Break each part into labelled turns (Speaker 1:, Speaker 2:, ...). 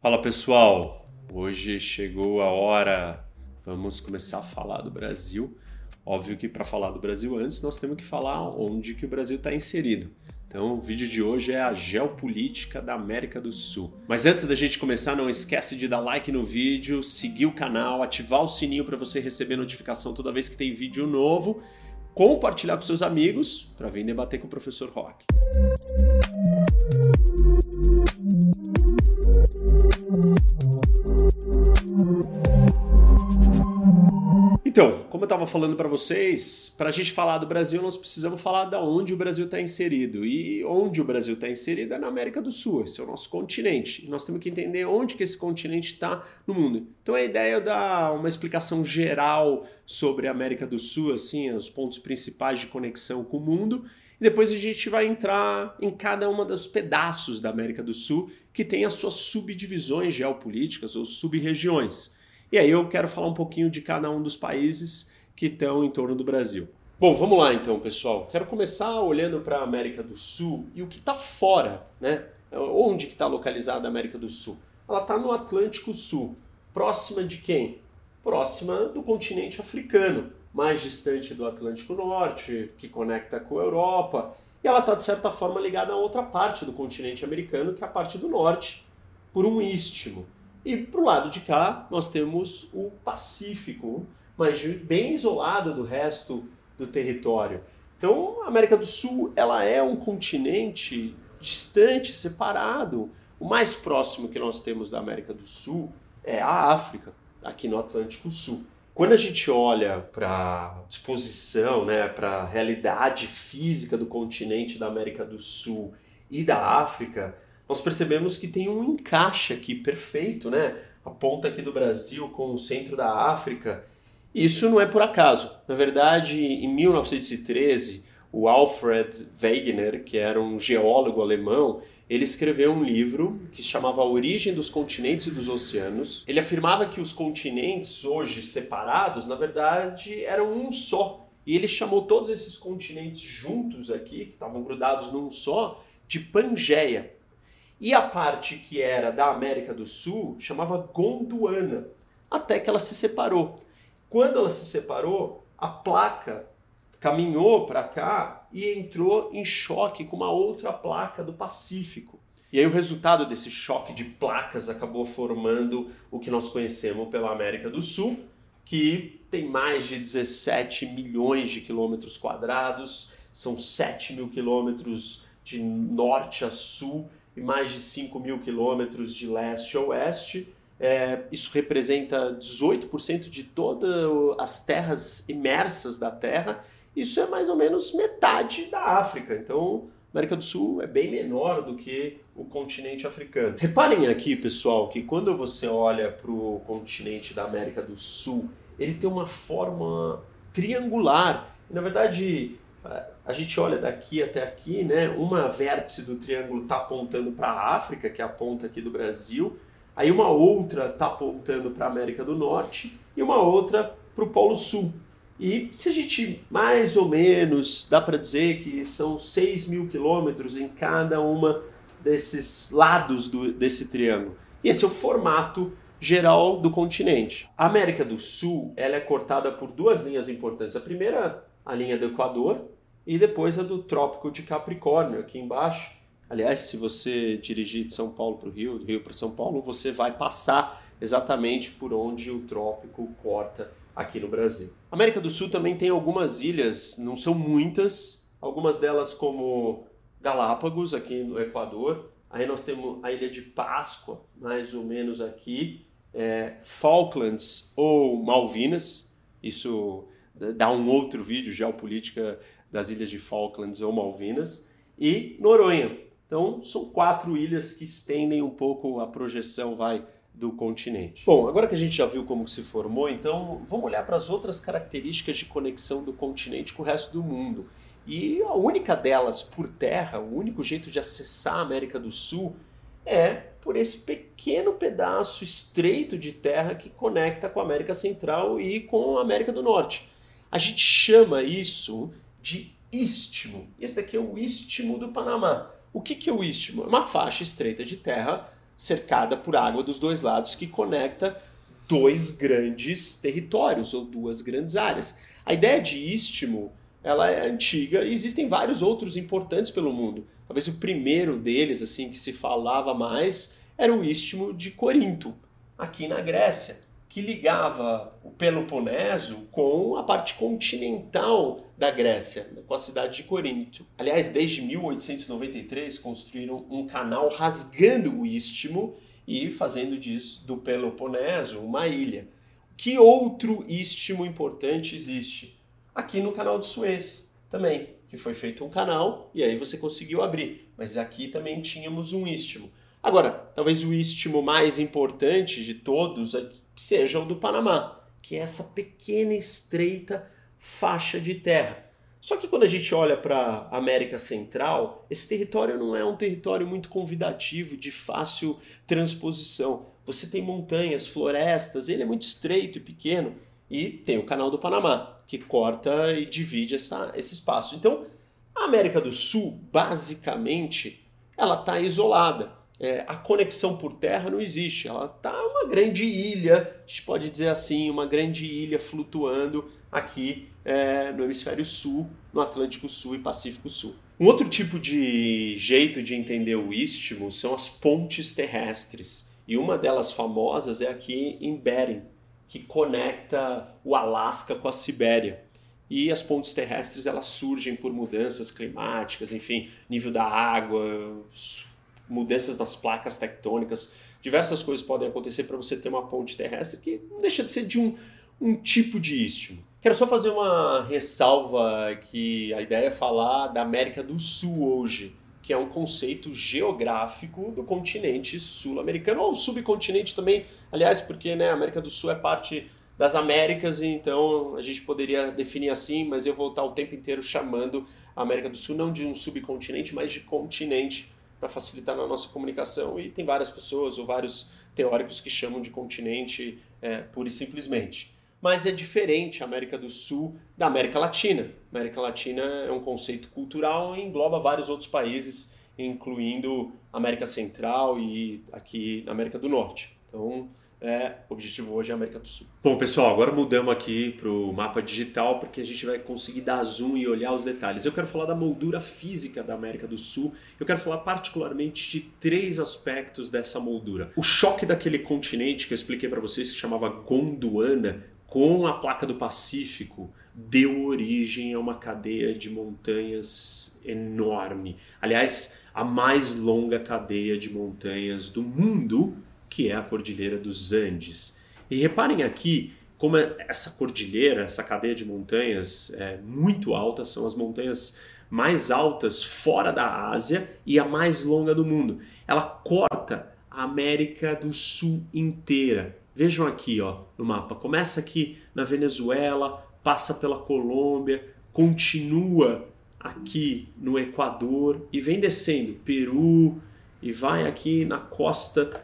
Speaker 1: Fala pessoal, hoje chegou a hora, vamos começar a falar do Brasil. Óbvio que para falar do Brasil antes nós temos que falar onde que o Brasil está inserido. Então o vídeo de hoje é a geopolítica da América do Sul. Mas antes da gente começar, não esquece de dar like no vídeo, seguir o canal, ativar o sininho para você receber notificação toda vez que tem vídeo novo, compartilhar com seus amigos para vir debater com o professor Rock. Então, como eu estava falando para vocês, para a gente falar do Brasil, nós precisamos falar da onde o Brasil está inserido. E onde o Brasil está inserido é na América do Sul, esse é o nosso continente. E nós temos que entender onde que esse continente está no mundo. Então a ideia é dar uma explicação geral sobre a América do Sul, assim, os pontos principais de conexão com o mundo. E depois a gente vai entrar em cada uma dos pedaços da América do Sul que tem as suas subdivisões geopolíticas ou sub-regiões. E aí eu quero falar um pouquinho de cada um dos países que estão em torno do Brasil. Bom, vamos lá então, pessoal. Quero começar olhando para a América do Sul e o que está fora, né? Onde que está localizada a América do Sul? Ela está no Atlântico Sul. Próxima de quem? Próxima do continente africano, mais distante do Atlântico Norte, que conecta com a Europa. E ela está, de certa forma, ligada a outra parte do continente americano, que é a parte do norte, por um istmo. E para o lado de cá, nós temos o Pacífico, mas bem isolado do resto do território. Então, a América do Sul ela é um continente distante, separado. O mais próximo que nós temos da América do Sul é a África, aqui no Atlântico Sul. Quando a gente olha para a disposição, né, para a realidade física do continente da América do Sul e da África, nós percebemos que tem um encaixe aqui perfeito, né? A ponta aqui do Brasil com o centro da África. Isso não é por acaso. Na verdade, em 1913, o Alfred Wegener, que era um geólogo alemão, ele escreveu um livro que se chamava A Origem dos Continentes e dos Oceanos. Ele afirmava que os continentes, hoje separados, na verdade eram um só. E ele chamou todos esses continentes juntos aqui, que estavam grudados num só, de Pangeia. E a parte que era da América do Sul chamava Gondwana, até que ela se separou. Quando ela se separou, a placa caminhou para cá e entrou em choque com uma outra placa do Pacífico. E aí o resultado desse choque de placas acabou formando o que nós conhecemos pela América do Sul, que tem mais de 17 milhões de quilômetros quadrados, são 7 mil quilômetros de norte a sul, e mais de 5 mil quilômetros de leste a oeste. É, isso representa 18% de todas as terras imersas da Terra. Isso é mais ou menos metade da África. Então, América do Sul é bem menor do que o continente africano. Reparem aqui, pessoal, que quando você olha para o continente da América do Sul, ele tem uma forma triangular. Na verdade, a gente olha daqui até aqui, né? Uma vértice do triângulo está apontando para a África, que é a ponta aqui do Brasil, aí uma outra está apontando para a América do Norte e uma outra para o Polo Sul. E se a gente mais ou menos dá para dizer que são 6 mil quilômetros em cada uma desses lados do, desse triângulo. E esse é o formato geral do continente. A América do Sul ela é cortada por duas linhas importantes. A primeira, a linha do Equador, e depois a do Trópico de Capricórnio, aqui embaixo. Aliás, se você dirigir de São Paulo para o Rio, do Rio para São Paulo, você vai passar exatamente por onde o trópico corta aqui no Brasil. América do Sul também tem algumas ilhas, não são muitas, algumas delas como Galápagos, aqui no Equador. Aí nós temos a ilha de Páscoa, mais ou menos aqui, é, Falklands ou Malvinas, isso dá um outro vídeo, geopolítica das ilhas de Falklands ou Malvinas, e Noronha. Então, são quatro ilhas que estendem um pouco a projeção, vai, do continente. Bom, agora que a gente já viu como se formou, então vamos olhar para as outras características de conexão do continente com o resto do mundo. E a única delas por terra, o único jeito de acessar a América do Sul é por esse pequeno pedaço estreito de terra que conecta com a América Central e com a América do Norte. A gente chama isso de istmo. Esse daqui é o istmo do Panamá. O que, que é o istmo? É uma faixa estreita de terra cercada por água dos dois lados que conecta dois grandes territórios ou duas grandes áreas. A ideia de istmo ela é antiga e existem vários outros importantes pelo mundo. Talvez o primeiro deles, assim, que se falava mais, era o istmo de Corinto, aqui na Grécia, que ligava o Peloponeso com a parte continental da Grécia, com a cidade de Corinto. Aliás, desde 1893 construíram um canal rasgando o istmo e fazendo disso do Peloponeso uma ilha. Que outro istmo importante existe? Aqui no canal de Suez também, que foi feito um canal e aí você conseguiu abrir. Mas aqui também tínhamos um istmo. Agora, talvez o istmo mais importante de todos seja o do Panamá, que é essa pequena estreita faixa de terra só que quando a gente olha para a América Central, esse território não é um território muito convidativo, de fácil transposição. Você tem montanhas, florestas, ele é muito estreito e pequeno, e tem o Canal do Panamá, que corta e divide essa, esse espaço. Então, a América do Sul, basicamente, ela está isolada. É, a conexão por terra não existe, ela está uma grande ilha, a gente pode dizer assim, uma grande ilha flutuando aqui é, no hemisfério sul, no Atlântico Sul e Pacífico Sul. Um outro tipo de jeito de entender o istmo são as pontes terrestres. E uma delas famosas é aqui em Bering, que conecta o Alasca com a Sibéria. E as pontes terrestres elas surgem por mudanças climáticas, enfim, nível da água, mudanças nas placas tectônicas, diversas coisas podem acontecer para você ter uma ponte terrestre que não deixa de ser de um, um tipo de istmo. Quero só fazer uma ressalva que a ideia é falar da América do Sul hoje, que é um conceito geográfico do continente sul-americano, ou subcontinente também, aliás, porque né, a América do Sul é parte das Américas, então a gente poderia definir assim, mas eu vou estar o tempo inteiro chamando a América do Sul não de um subcontinente, mas de continente, para facilitar na nossa comunicação. E tem várias pessoas ou vários teóricos que chamam de continente é, pura e simplesmente mas é diferente a América do Sul da América Latina. A América Latina é um conceito cultural e engloba vários outros países, incluindo América Central e aqui na América do Norte. Então, é, o objetivo hoje é a América do Sul. Bom, pessoal, agora mudamos aqui para o mapa digital porque a gente vai conseguir dar zoom e olhar os detalhes. Eu quero falar da moldura física da América do Sul. Eu quero falar particularmente de três aspectos dessa moldura. O choque daquele continente que eu expliquei para vocês que chamava Gondwana com a placa do Pacífico, deu origem a uma cadeia de montanhas enorme. Aliás, a mais longa cadeia de montanhas do mundo, que é a Cordilheira dos Andes. E reparem aqui como essa cordilheira, essa cadeia de montanhas é muito alta, são as montanhas mais altas fora da Ásia e a mais longa do mundo. Ela corta a América do Sul inteira. Vejam aqui ó, no mapa. Começa aqui na Venezuela, passa pela Colômbia, continua aqui no Equador e vem descendo Peru e vai aqui na costa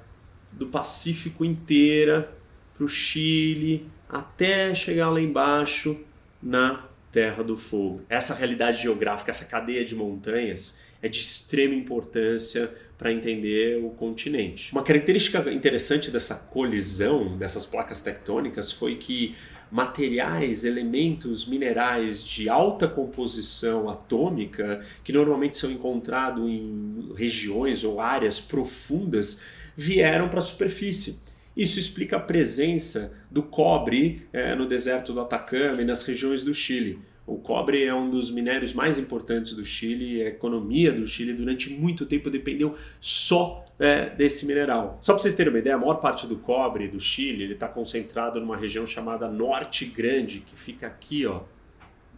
Speaker 1: do Pacífico inteira para o Chile até chegar lá embaixo na Terra do Fogo. Essa realidade geográfica, essa cadeia de montanhas é de extrema importância para entender o continente. Uma característica interessante dessa colisão dessas placas tectônicas foi que materiais, elementos minerais de alta composição atômica, que normalmente são encontrados em regiões ou áreas profundas, vieram para a superfície. Isso explica a presença do cobre é, no deserto do Atacama e nas regiões do Chile. O cobre é um dos minérios mais importantes do Chile, a economia do Chile durante muito tempo dependeu só é, desse mineral. Só para vocês terem uma ideia, a maior parte do cobre do Chile está concentrado numa região chamada Norte Grande, que fica aqui, ó,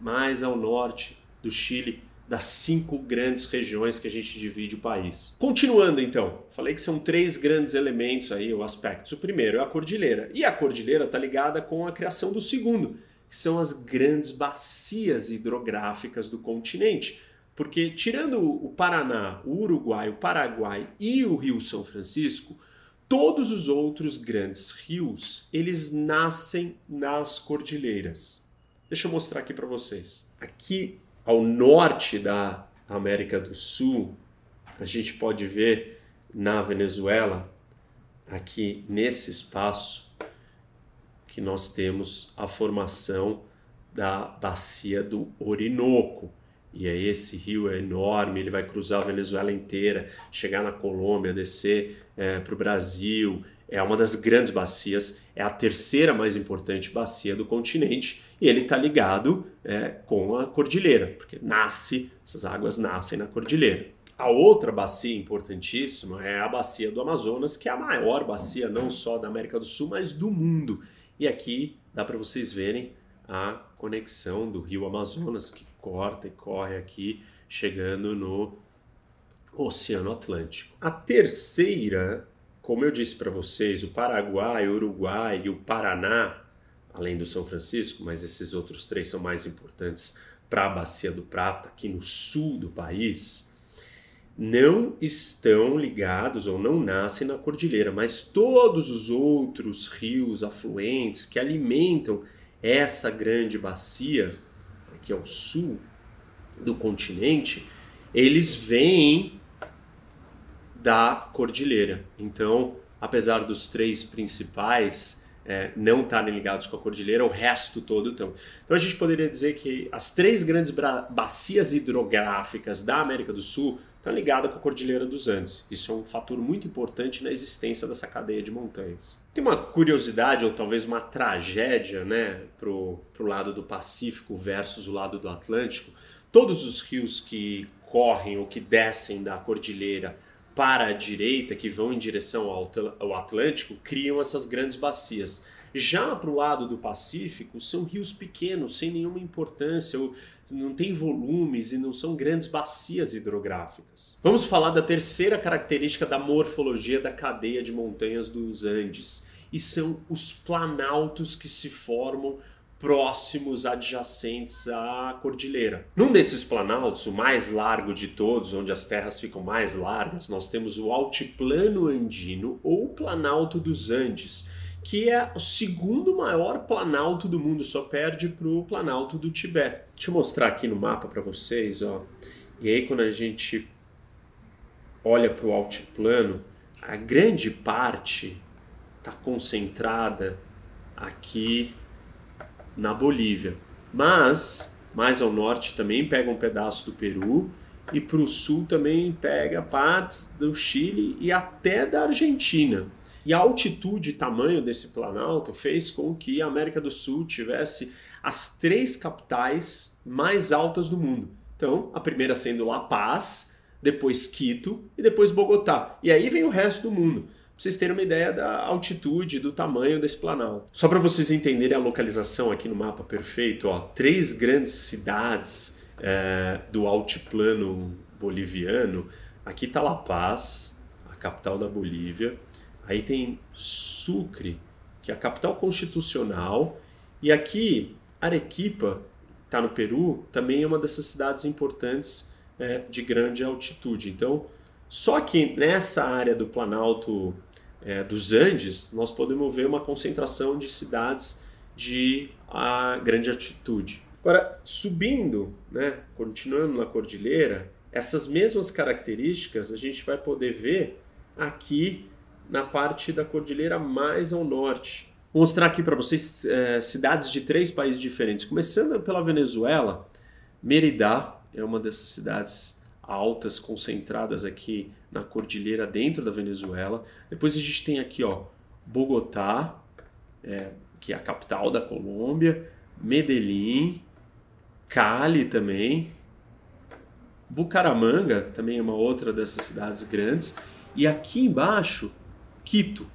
Speaker 1: mais ao norte do Chile, das cinco grandes regiões que a gente divide o país. Continuando então, falei que são três grandes elementos aí, ou aspectos. O primeiro é a cordilheira, e a cordilheira está ligada com a criação do segundo, que são as grandes bacias hidrográficas do continente. Porque, tirando o Paraná, o Uruguai, o Paraguai e o Rio São Francisco, todos os outros grandes rios, eles nascem nas cordilheiras. Deixa eu mostrar aqui para vocês. Aqui ao norte da América do Sul, a gente pode ver na Venezuela aqui nesse espaço que nós temos a formação da bacia do Orinoco. E aí esse rio é enorme, ele vai cruzar a Venezuela inteira, chegar na Colômbia, descer é, para o Brasil. É uma das grandes bacias, é a terceira mais importante bacia do continente e ele está ligado é, com a cordilheira, porque nasce, essas águas nascem na cordilheira. A outra bacia importantíssima é a bacia do Amazonas, que é a maior bacia não só da América do Sul, mas do mundo. E aqui dá para vocês verem a conexão do rio Amazonas que corta e corre aqui, chegando no Oceano Atlântico. A terceira, como eu disse para vocês, o Paraguai, o Uruguai e o Paraná, além do São Francisco, mas esses outros três são mais importantes para a Bacia do Prata, aqui no sul do país não estão ligados ou não nascem na cordilheira, mas todos os outros rios afluentes que alimentam essa grande bacia, aqui ao sul do continente, eles vêm da cordilheira. Então, apesar dos três principais é, não estarem ligados com a cordilheira, o resto todo estão. Então a gente poderia dizer que as três grandes bacias hidrográficas da América do Sul estão ligadas com a cordilheira dos Andes. Isso é um fator muito importante na existência dessa cadeia de montanhas. Tem uma curiosidade, ou talvez uma tragédia, né, para o lado do Pacífico versus o lado do Atlântico. Todos os rios que correm ou que descem da cordilheira para a direita, que vão em direção ao Atlântico, criam essas grandes bacias. Já para o lado do Pacífico, são rios pequenos, sem nenhuma importância, não tem volumes e não são grandes bacias hidrográficas. Vamos falar da terceira característica da morfologia da cadeia de montanhas dos Andes, e são os planaltos que se formam próximos adjacentes à cordilheira. Num desses planaltos, o mais largo de todos, onde as terras ficam mais largas, nós temos o Altiplano Andino ou Planalto dos Andes, que é o segundo maior planalto do mundo, só perde para o Planalto do Tibete. Deixa eu mostrar aqui no mapa para vocês, ó. E aí quando a gente olha para o altiplano, a grande parte está concentrada aqui na Bolívia. Mas mais ao norte também pega um pedaço do Peru e para o sul também pega partes do Chile e até da Argentina. E a altitude e tamanho desse planalto fez com que a América do Sul tivesse as três capitais mais altas do mundo. Então, a primeira sendo La Paz, depois Quito e depois Bogotá. E aí vem o resto do mundo vocês terem uma ideia da altitude, do tamanho desse planalto. Só para vocês entenderem a localização aqui no mapa perfeito, ó, três grandes cidades é, do altiplano boliviano. Aqui está La Paz, a capital da Bolívia. Aí tem Sucre, que é a capital constitucional. E aqui, Arequipa, está no Peru, também é uma dessas cidades importantes é, de grande altitude. Então, só que nessa área do Planalto é, dos Andes, nós podemos ver uma concentração de cidades de a grande altitude. Agora, subindo, né, continuando na cordilheira, essas mesmas características a gente vai poder ver aqui na parte da cordilheira mais ao norte. Vou mostrar aqui para vocês é, cidades de três países diferentes. Começando pela Venezuela, Merida é uma dessas cidades altas concentradas aqui na cordilheira dentro da Venezuela. Depois a gente tem aqui ó, Bogotá, é, que é a capital da Colômbia, Medellín, Cali também, Bucaramanga também é uma outra dessas cidades grandes, e aqui embaixo, Quito.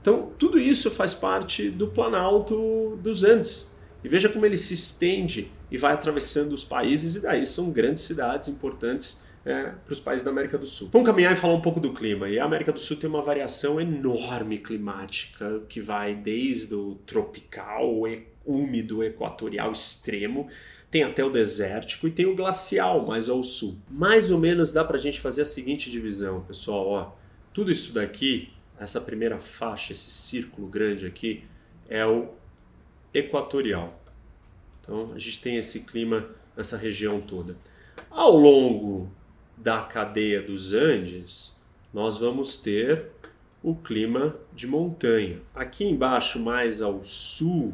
Speaker 1: Então, tudo isso faz parte do Planalto dos Andes. E veja como ele se estende e vai atravessando os países, e daí são grandes cidades importantes é, para os países da América do Sul. Vamos caminhar e falar um pouco do clima. E a América do Sul tem uma variação enorme climática que vai desde o tropical, úmido, equatorial extremo, tem até o desértico e tem o glacial mais ao sul. Mais ou menos dá para a gente fazer a seguinte divisão, pessoal. Ó, tudo isso daqui, essa primeira faixa, esse círculo grande aqui, é o equatorial. Então a gente tem esse clima nessa região toda. Ao longo da cadeia dos Andes, nós vamos ter o clima de montanha. Aqui embaixo, mais ao sul,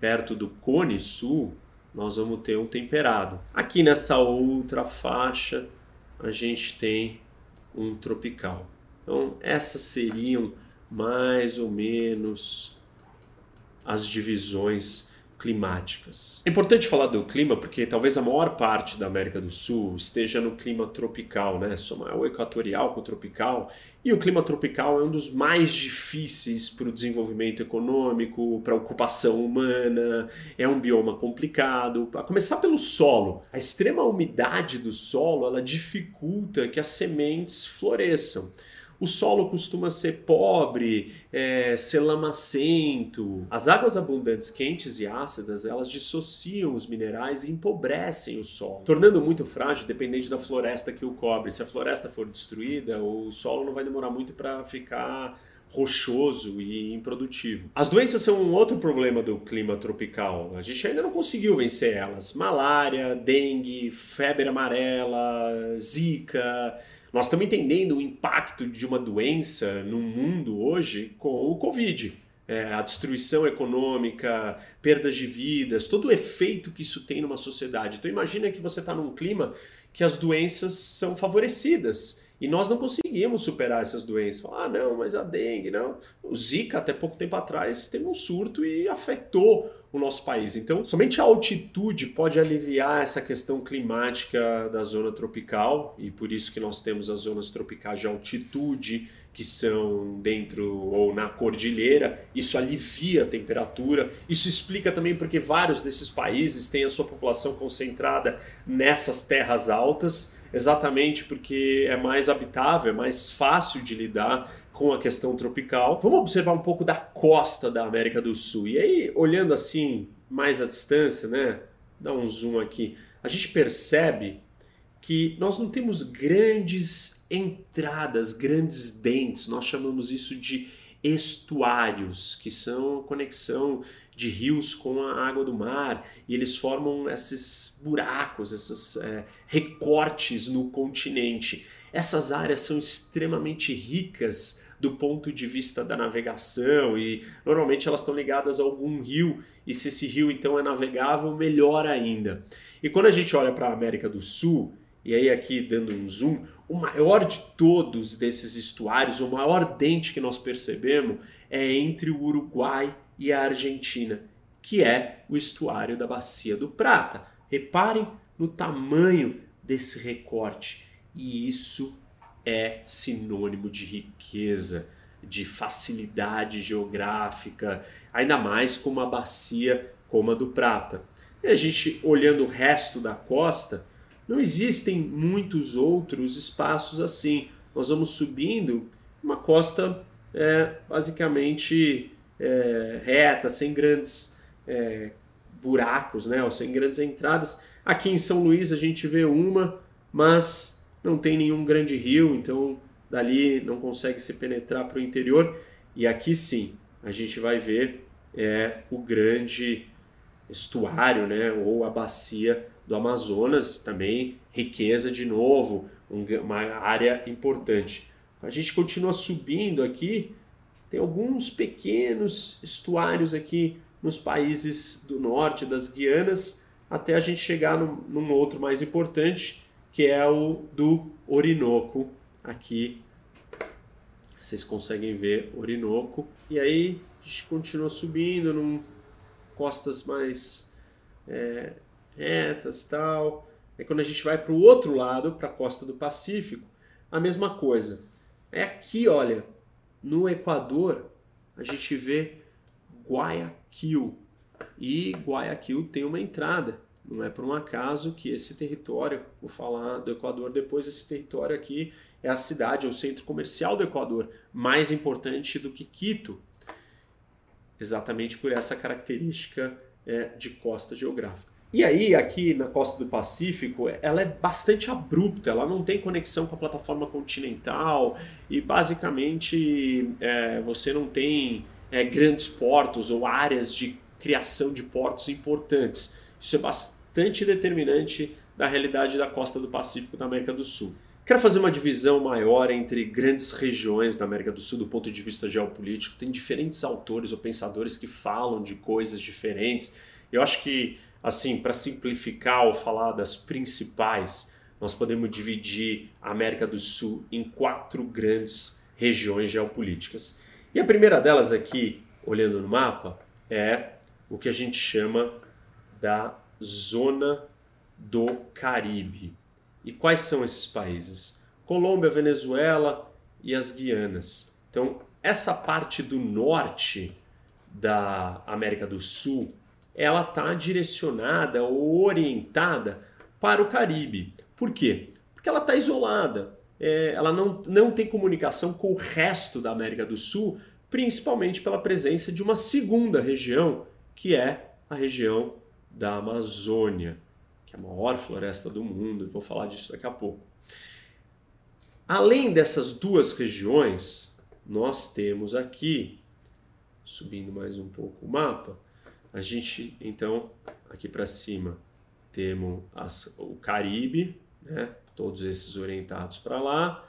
Speaker 1: perto do Cone Sul, nós vamos ter um temperado. Aqui nessa outra faixa, a gente tem um tropical. Então, essas seriam mais ou menos as divisões climáticas. É importante falar do clima porque talvez a maior parte da América do Sul esteja no clima tropical, né? Somar o equatorial com o tropical. E o clima tropical é um dos mais difíceis para o desenvolvimento econômico, para a ocupação humana, é um bioma complicado. A começar pelo solo. A extrema umidade do solo ela dificulta que as sementes floresçam. O solo costuma ser pobre, é, ser lamacento. As águas abundantes, quentes e ácidas, elas dissociam os minerais e empobrecem o solo, tornando muito frágil dependente da floresta que o cobre. Se a floresta for destruída, o solo não vai demorar muito para ficar rochoso e improdutivo. As doenças são um outro problema do clima tropical. A gente ainda não conseguiu vencer elas. Malária, dengue, febre amarela, zika, nós estamos entendendo o impacto de uma doença no mundo hoje com o Covid. É, a destruição econômica, perdas de vidas, todo o efeito que isso tem numa sociedade. Então imagina que você está num clima que as doenças são favorecidas. E nós não conseguimos superar essas doenças. Falar, ah, não, mas a dengue, não. O Zika, até pouco tempo atrás, teve um surto e afetou o nosso país. Então, somente a altitude pode aliviar essa questão climática da zona tropical, e por isso que nós temos as zonas tropicais de altitude, que são dentro ou na cordilheira, isso alivia a temperatura. Isso explica também porque vários desses países têm a sua população concentrada nessas terras altas, exatamente porque é mais habitável, é mais fácil de lidar com a questão tropical. Vamos observar um pouco da costa da América do Sul. E aí, olhando assim mais à distância, né? Dá um zoom aqui. A gente percebe que nós não temos grandes entradas, grandes dentes. Nós chamamos isso de estuários, que são a conexão de rios com a água do mar, e eles formam esses buracos, esses é, recortes no continente. Essas áreas são extremamente ricas do ponto de vista da navegação e normalmente elas estão ligadas a algum rio e se esse rio então é navegável, melhor ainda. E quando a gente olha para a América do Sul, e aí aqui dando um zoom, o maior de todos desses estuários, o maior dente que nós percebemos é entre o Uruguai e a Argentina, que é o estuário da Bacia do Prata. Reparem no tamanho desse recorte. E isso é sinônimo de riqueza, de facilidade geográfica, ainda mais com uma bacia como a do Prata. E a gente olhando o resto da costa, não existem muitos outros espaços assim. Nós vamos subindo uma costa é, basicamente é, reta, sem grandes é, buracos, né, ou sem grandes entradas. Aqui em São Luís a gente vê uma, mas não tem nenhum grande rio, então dali não consegue se penetrar para o interior. E aqui sim, a gente vai ver é, o grande estuário, né, ou a bacia do Amazonas, também riqueza de novo, uma área importante. A gente continua subindo aqui, tem alguns pequenos estuários aqui nos países do norte das Guianas, até a gente chegar num, num outro mais importante, que é o do Orinoco. Aqui vocês conseguem ver Orinoco. E aí a gente continua subindo num costas mais é, retas tal. É quando a gente vai para o outro lado, para a costa do Pacífico, a mesma coisa. É aqui, olha, no Equador, a gente vê Guayaquil. E Guayaquil tem uma entrada. Não é por um acaso que esse território, vou falar do Equador depois, esse território aqui é a cidade, é o centro comercial do Equador, mais importante do que Quito, exatamente por essa característica é, de costa geográfica. E aí, aqui na costa do Pacífico, ela é bastante abrupta, ela não tem conexão com a plataforma continental e basicamente é, você não tem é, grandes portos ou áreas de criação de portos importantes. Isso é bastante bastante determinante da realidade da costa do Pacífico da América do Sul. Quero fazer uma divisão maior entre grandes regiões da América do Sul do ponto de vista geopolítico. Tem diferentes autores ou pensadores que falam de coisas diferentes. Eu acho que, assim, para simplificar ou falar das principais, nós podemos dividir a América do Sul em quatro grandes regiões geopolíticas. E a primeira delas aqui, olhando no mapa, é o que a gente chama da Zona do Caribe. E quais são esses países? Colômbia, Venezuela e as Guianas. Então, essa parte do norte da América do Sul, ela está direcionada ou orientada para o Caribe. Por quê? Porque ela está isolada. É, ela não, não tem comunicação com o resto da América do Sul, principalmente pela presença de uma segunda região, que é a região da Amazônia que é a maior floresta do mundo, e vou falar disso daqui a pouco. Além dessas duas regiões, nós temos aqui, subindo mais um pouco o mapa, a gente então aqui para cima temos as, o Caribe, né? todos esses orientados para lá,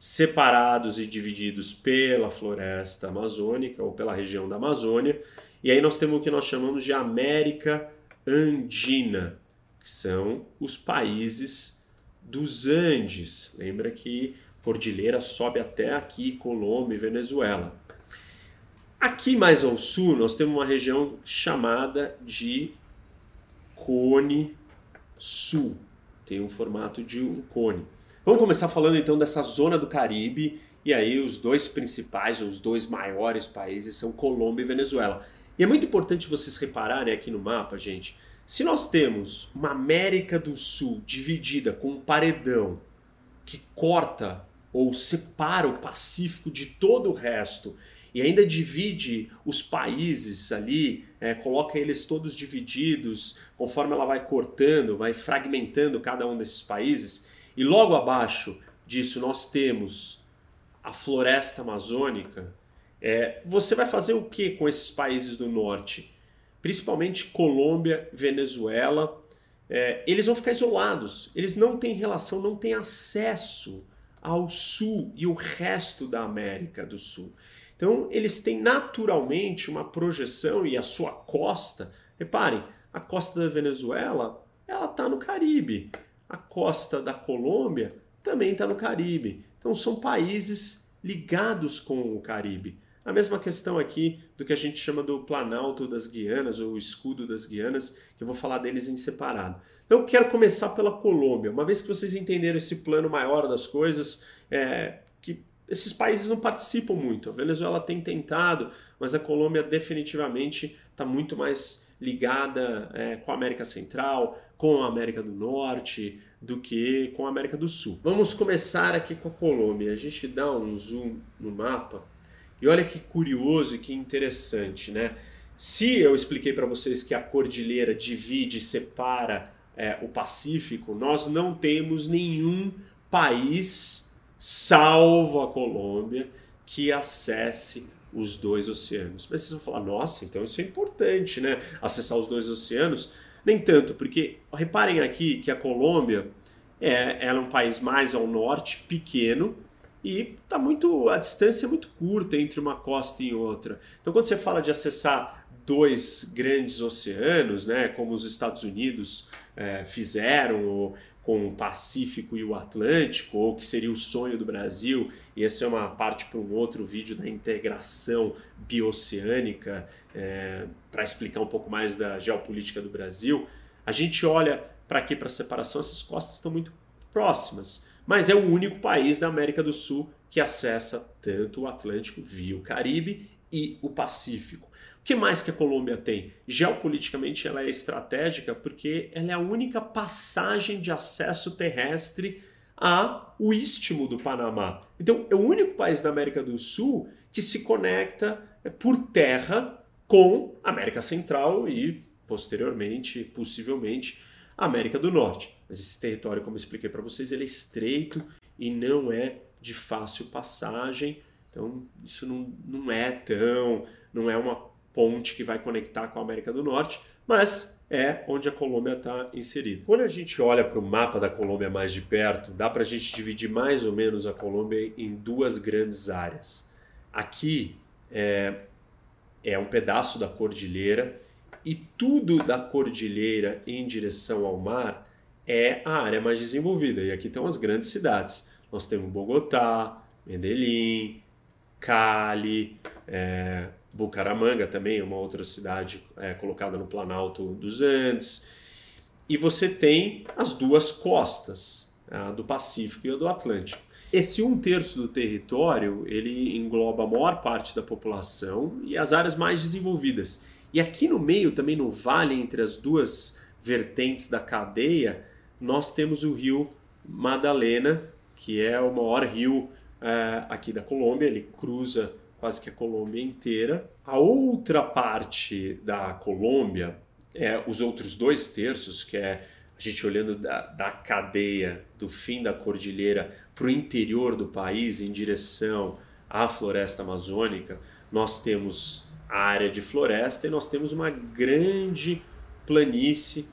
Speaker 1: separados e divididos pela floresta amazônica ou pela região da Amazônia, e aí nós temos o que nós chamamos de América Andina, que são os países dos Andes. Lembra que cordilheira sobe até aqui, Colômbia e Venezuela. Aqui mais ao sul, nós temos uma região chamada de Cone Sul. Tem um formato de um cone. Vamos começar falando então dessa zona do Caribe. E aí, os dois principais, os dois maiores países são Colômbia e Venezuela. E é muito importante vocês repararem aqui no mapa, gente, se nós temos uma América do Sul dividida com um paredão que corta ou separa o Pacífico de todo o resto e ainda divide os países ali, é, coloca eles todos divididos, conforme ela vai cortando, vai fragmentando cada um desses países, e logo abaixo disso nós temos a floresta amazônica. É, você vai fazer o que com esses países do norte? principalmente Colômbia, Venezuela, é, eles vão ficar isolados. Eles não têm relação, não têm acesso ao sul e o resto da América do Sul. Então, eles têm naturalmente uma projeção e a sua costa. Reparem, a costa da Venezuela, ela está no Caribe. A costa da Colômbia também está no Caribe. Então, são países ligados com o Caribe. A mesma questão aqui do que a gente chama do Planalto das Guianas ou o Escudo das Guianas, que eu vou falar deles em separado. Então eu quero começar pela Colômbia. Uma vez que vocês entenderam esse plano maior das coisas, é, que esses países não participam muito. A Venezuela tem tentado, mas a Colômbia definitivamente está muito mais ligada é, com a América Central, com a América do Norte, do que com a América do Sul. Vamos começar aqui com a Colômbia. A gente dá um zoom no mapa e olha que curioso e que interessante, né? Se eu expliquei para vocês que a cordilheira divide e separa é, o Pacífico, nós não temos nenhum país, salvo a Colômbia, que acesse os dois oceanos. Mas vocês vão falar, nossa, então isso é importante, né? Acessar os dois oceanos. Nem tanto, porque reparem aqui que a Colômbia é, ela é um país mais ao norte, pequeno, e tá muito a distância é muito curta entre uma costa e outra. Então quando você fala de acessar dois grandes oceanos, né, como os Estados Unidos é, fizeram com o Pacífico e o Atlântico, ou que seria o sonho do Brasil, e essa é uma parte para um outro vídeo da integração bioceânica, é, para explicar um pouco mais da geopolítica do Brasil, a gente olha para aqui para a separação, essas costas estão muito próximas mas é o único país da América do Sul que acessa tanto o Atlântico via o Caribe e o Pacífico. O que mais que a Colômbia tem? Geopoliticamente ela é estratégica porque ela é a única passagem de acesso terrestre ao istmo do Panamá. Então é o único país da América do Sul que se conecta é, por terra com a América Central e posteriormente, possivelmente, América do Norte. Mas esse território, como expliquei para vocês, ele é estreito e não é de fácil passagem. Então, isso não, não é tão. não é uma ponte que vai conectar com a América do Norte, mas é onde a Colômbia está inserida. Quando a gente olha para o mapa da Colômbia mais de perto, dá para a gente dividir mais ou menos a Colômbia em duas grandes áreas. Aqui é, é um pedaço da cordilheira e tudo da cordilheira em direção ao mar é a área mais desenvolvida. E aqui estão as grandes cidades. Nós temos Bogotá, Medellín, Cali, é, Bucaramanga também, uma outra cidade é, colocada no Planalto dos Andes. E você tem as duas costas, a do Pacífico e a do Atlântico. Esse um terço do território ele engloba a maior parte da população e as áreas mais desenvolvidas. E aqui no meio, também no vale entre as duas vertentes da cadeia, nós temos o rio Madalena, que é o maior rio é, aqui da Colômbia. Ele cruza quase que a Colômbia inteira. A outra parte da Colômbia, é os outros dois terços, que é a gente olhando da, da cadeia do fim da cordilheira para o interior do país, em direção à floresta amazônica, nós temos área de floresta e nós temos uma grande planície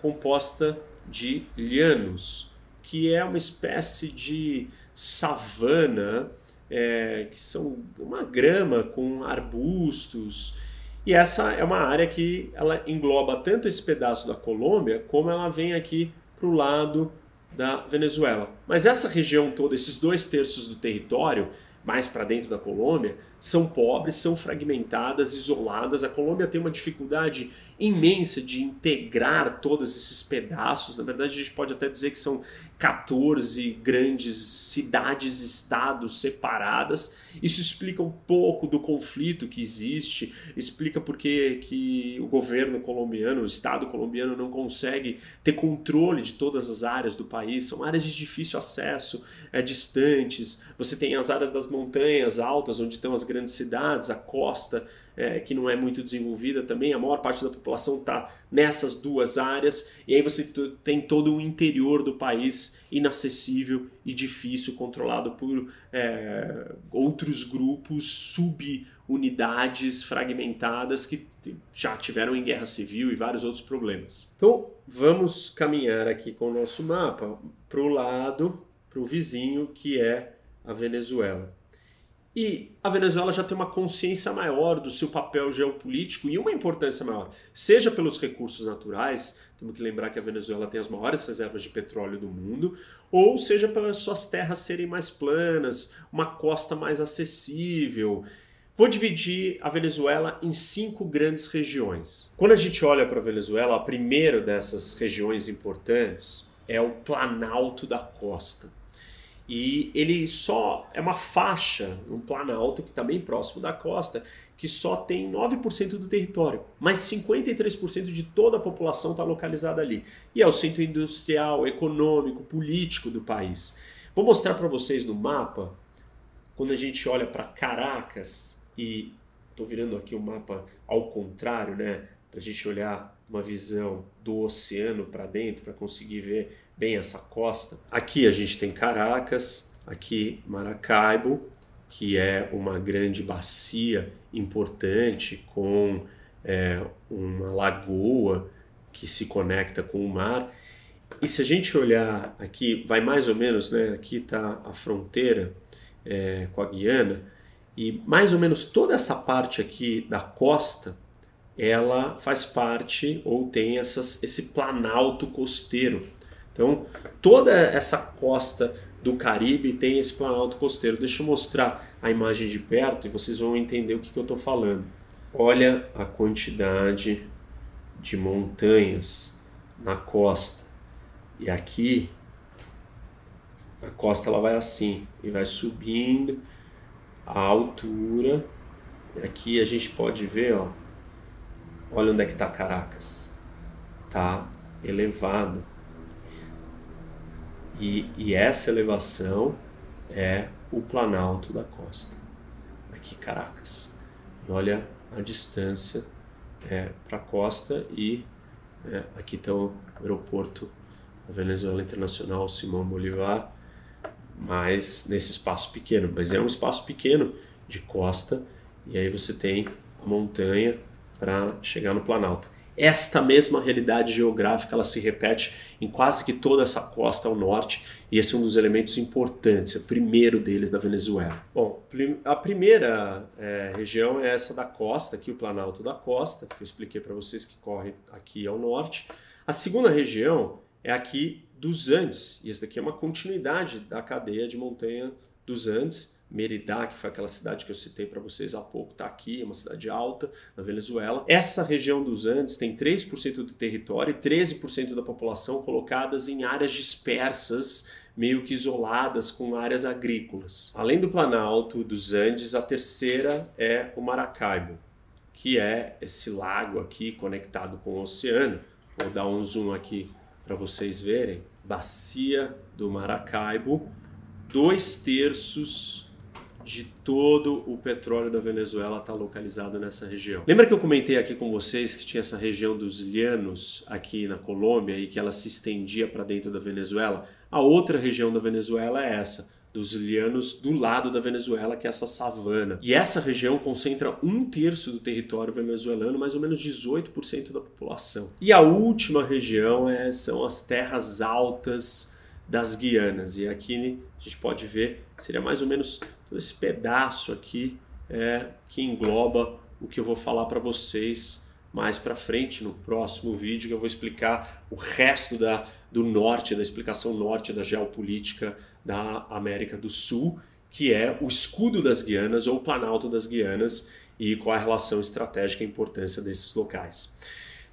Speaker 1: composta de llanos, que é uma espécie de savana é, que são uma grama com arbustos. E essa é uma área que ela engloba tanto esse pedaço da Colômbia, como ela vem aqui para o lado da Venezuela. Mas essa região toda, esses dois terços do território, mais para dentro da Colômbia, são pobres, são fragmentadas, isoladas. A Colômbia tem uma dificuldade imensa de integrar todos esses pedaços. Na verdade, a gente pode até dizer que são 14 grandes cidades-estados separadas. Isso explica um pouco do conflito que existe, explica porque que o governo colombiano, o Estado colombiano não consegue ter controle de todas as áreas do país. São áreas de difícil acesso, é, distantes. Você tem as áreas das montanhas altas, onde estão as grandes cidades, a costa, é, que não é muito desenvolvida também, a maior parte da população está nessas duas áreas, e aí você tem todo o interior do país inacessível e difícil, controlado por é, outros grupos, subunidades fragmentadas que já tiveram em guerra civil e vários outros problemas. Então vamos caminhar aqui com o nosso mapa para o lado, para o vizinho que é a Venezuela. E a Venezuela já tem uma consciência maior do seu papel geopolítico e uma importância maior, seja pelos recursos naturais, temos que lembrar que a Venezuela tem as maiores reservas de petróleo do mundo, ou seja pelas suas terras serem mais planas, uma costa mais acessível. Vou dividir a Venezuela em cinco grandes regiões. Quando a gente olha para a Venezuela, a primeira dessas regiões importantes é o Planalto da Costa. E ele só é uma faixa, um planalto que está bem próximo da costa, que só tem 9% do território, mas 53% de toda a população está localizada ali. E é o centro industrial, econômico, político do país. Vou mostrar para vocês no mapa, quando a gente olha para Caracas, e estou virando aqui o mapa ao contrário, né? Para a gente olhar uma visão do oceano para dentro, para conseguir ver bem essa costa. Aqui a gente tem Caracas, aqui Maracaibo, que é uma grande bacia importante com é, uma lagoa que se conecta com o mar. E se a gente olhar aqui, vai mais ou menos, né? Aqui está a fronteira é, com a Guiana, e mais ou menos toda essa parte aqui da costa ela faz parte ou tem essas, esse planalto costeiro. Então, toda essa costa do Caribe tem esse planalto costeiro. Deixa eu mostrar a imagem de perto e vocês vão entender o que, que eu estou falando. Olha a quantidade de montanhas na costa. E aqui a costa ela vai assim e vai subindo a altura. E aqui a gente pode ver, ó, Olha onde é que está Caracas. Está elevado. E, e essa elevação é o planalto da costa. Aqui Caracas. E olha a distância é, para a costa e é, aqui está o aeroporto da Venezuela Internacional Simão Bolivar, mas nesse espaço pequeno, mas é um espaço pequeno de costa e aí você tem a montanha para chegar no Planalto. Esta mesma realidade geográfica ela se repete em quase que toda essa costa ao norte, e esse é um dos elementos importantes, o primeiro deles da Venezuela. Bom, a primeira é, região é essa da costa, aqui o Planalto da Costa, que eu expliquei para vocês que corre aqui ao norte. A segunda região é aqui dos Andes, e essa daqui é uma continuidade da cadeia de montanha dos Andes, Merida, que foi aquela cidade que eu citei para vocês há pouco, está aqui, é uma cidade alta na Venezuela. Essa região dos Andes tem 3% do território e 13% da população colocadas em áreas dispersas, meio que isoladas, com áreas agrícolas. Além do Planalto dos Andes, a terceira é o Maracaibo, que é esse lago aqui conectado com o oceano. Vou dar um zoom aqui para vocês verem. Bacia do Maracaibo, dois terços de todo o petróleo da Venezuela está localizado nessa região. Lembra que eu comentei aqui com vocês que tinha essa região dos Llanos aqui na Colômbia e que ela se estendia para dentro da Venezuela? A outra região da Venezuela é essa, dos Llanos do lado da Venezuela, que é essa savana. E essa região concentra um terço do território venezuelano, mais ou menos 18% da população. E a última região é, são as terras altas das Guianas. E aqui a gente pode ver, seria mais ou menos todo esse pedaço aqui é, que engloba o que eu vou falar para vocês mais para frente no próximo vídeo que eu vou explicar o resto da, do norte, da explicação norte da geopolítica da América do Sul, que é o escudo das Guianas ou o Planalto das Guianas e qual a relação estratégica e importância desses locais.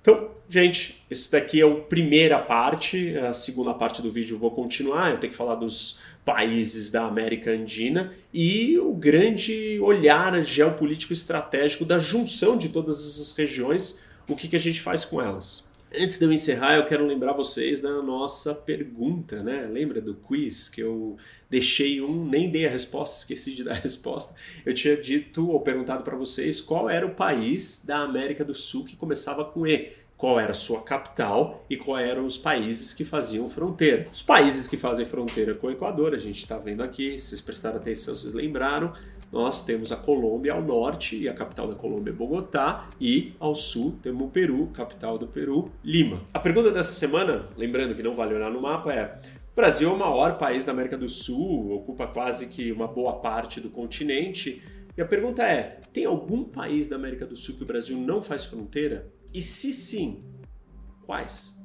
Speaker 1: Então, gente, isso daqui é a primeira parte. A segunda parte do vídeo eu vou continuar. Eu tenho que falar dos países da América Andina e o grande olhar geopolítico estratégico da junção de todas essas regiões, o que, que a gente faz com elas. Antes de eu encerrar, eu quero lembrar vocês da nossa pergunta, né? Lembra do quiz que eu deixei um, nem dei a resposta, esqueci de dar a resposta. Eu tinha dito ou perguntado para vocês qual era o país da América do Sul que começava com E qual era a sua capital e quais eram os países que faziam fronteira. Os países que fazem fronteira com o Equador, a gente está vendo aqui, vocês prestaram atenção, vocês lembraram, nós temos a Colômbia ao norte, e a capital da Colômbia é Bogotá, e ao sul temos o Peru, capital do Peru, Lima. A pergunta dessa semana, lembrando que não vale olhar no mapa, é: o Brasil é o maior país da América do Sul, ocupa quase que uma boa parte do continente. E a pergunta é: tem algum país da América do Sul que o Brasil não faz fronteira? E se sim, quais?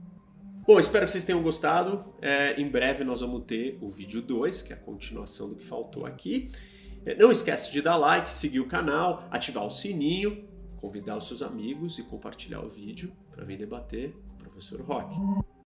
Speaker 1: Bom, espero que vocês tenham gostado. É, em breve nós vamos ter o vídeo 2, que é a continuação do que faltou aqui. Não esquece de dar like, seguir o canal, ativar o sininho, convidar os seus amigos e compartilhar o vídeo para vir debater com o professor Rock.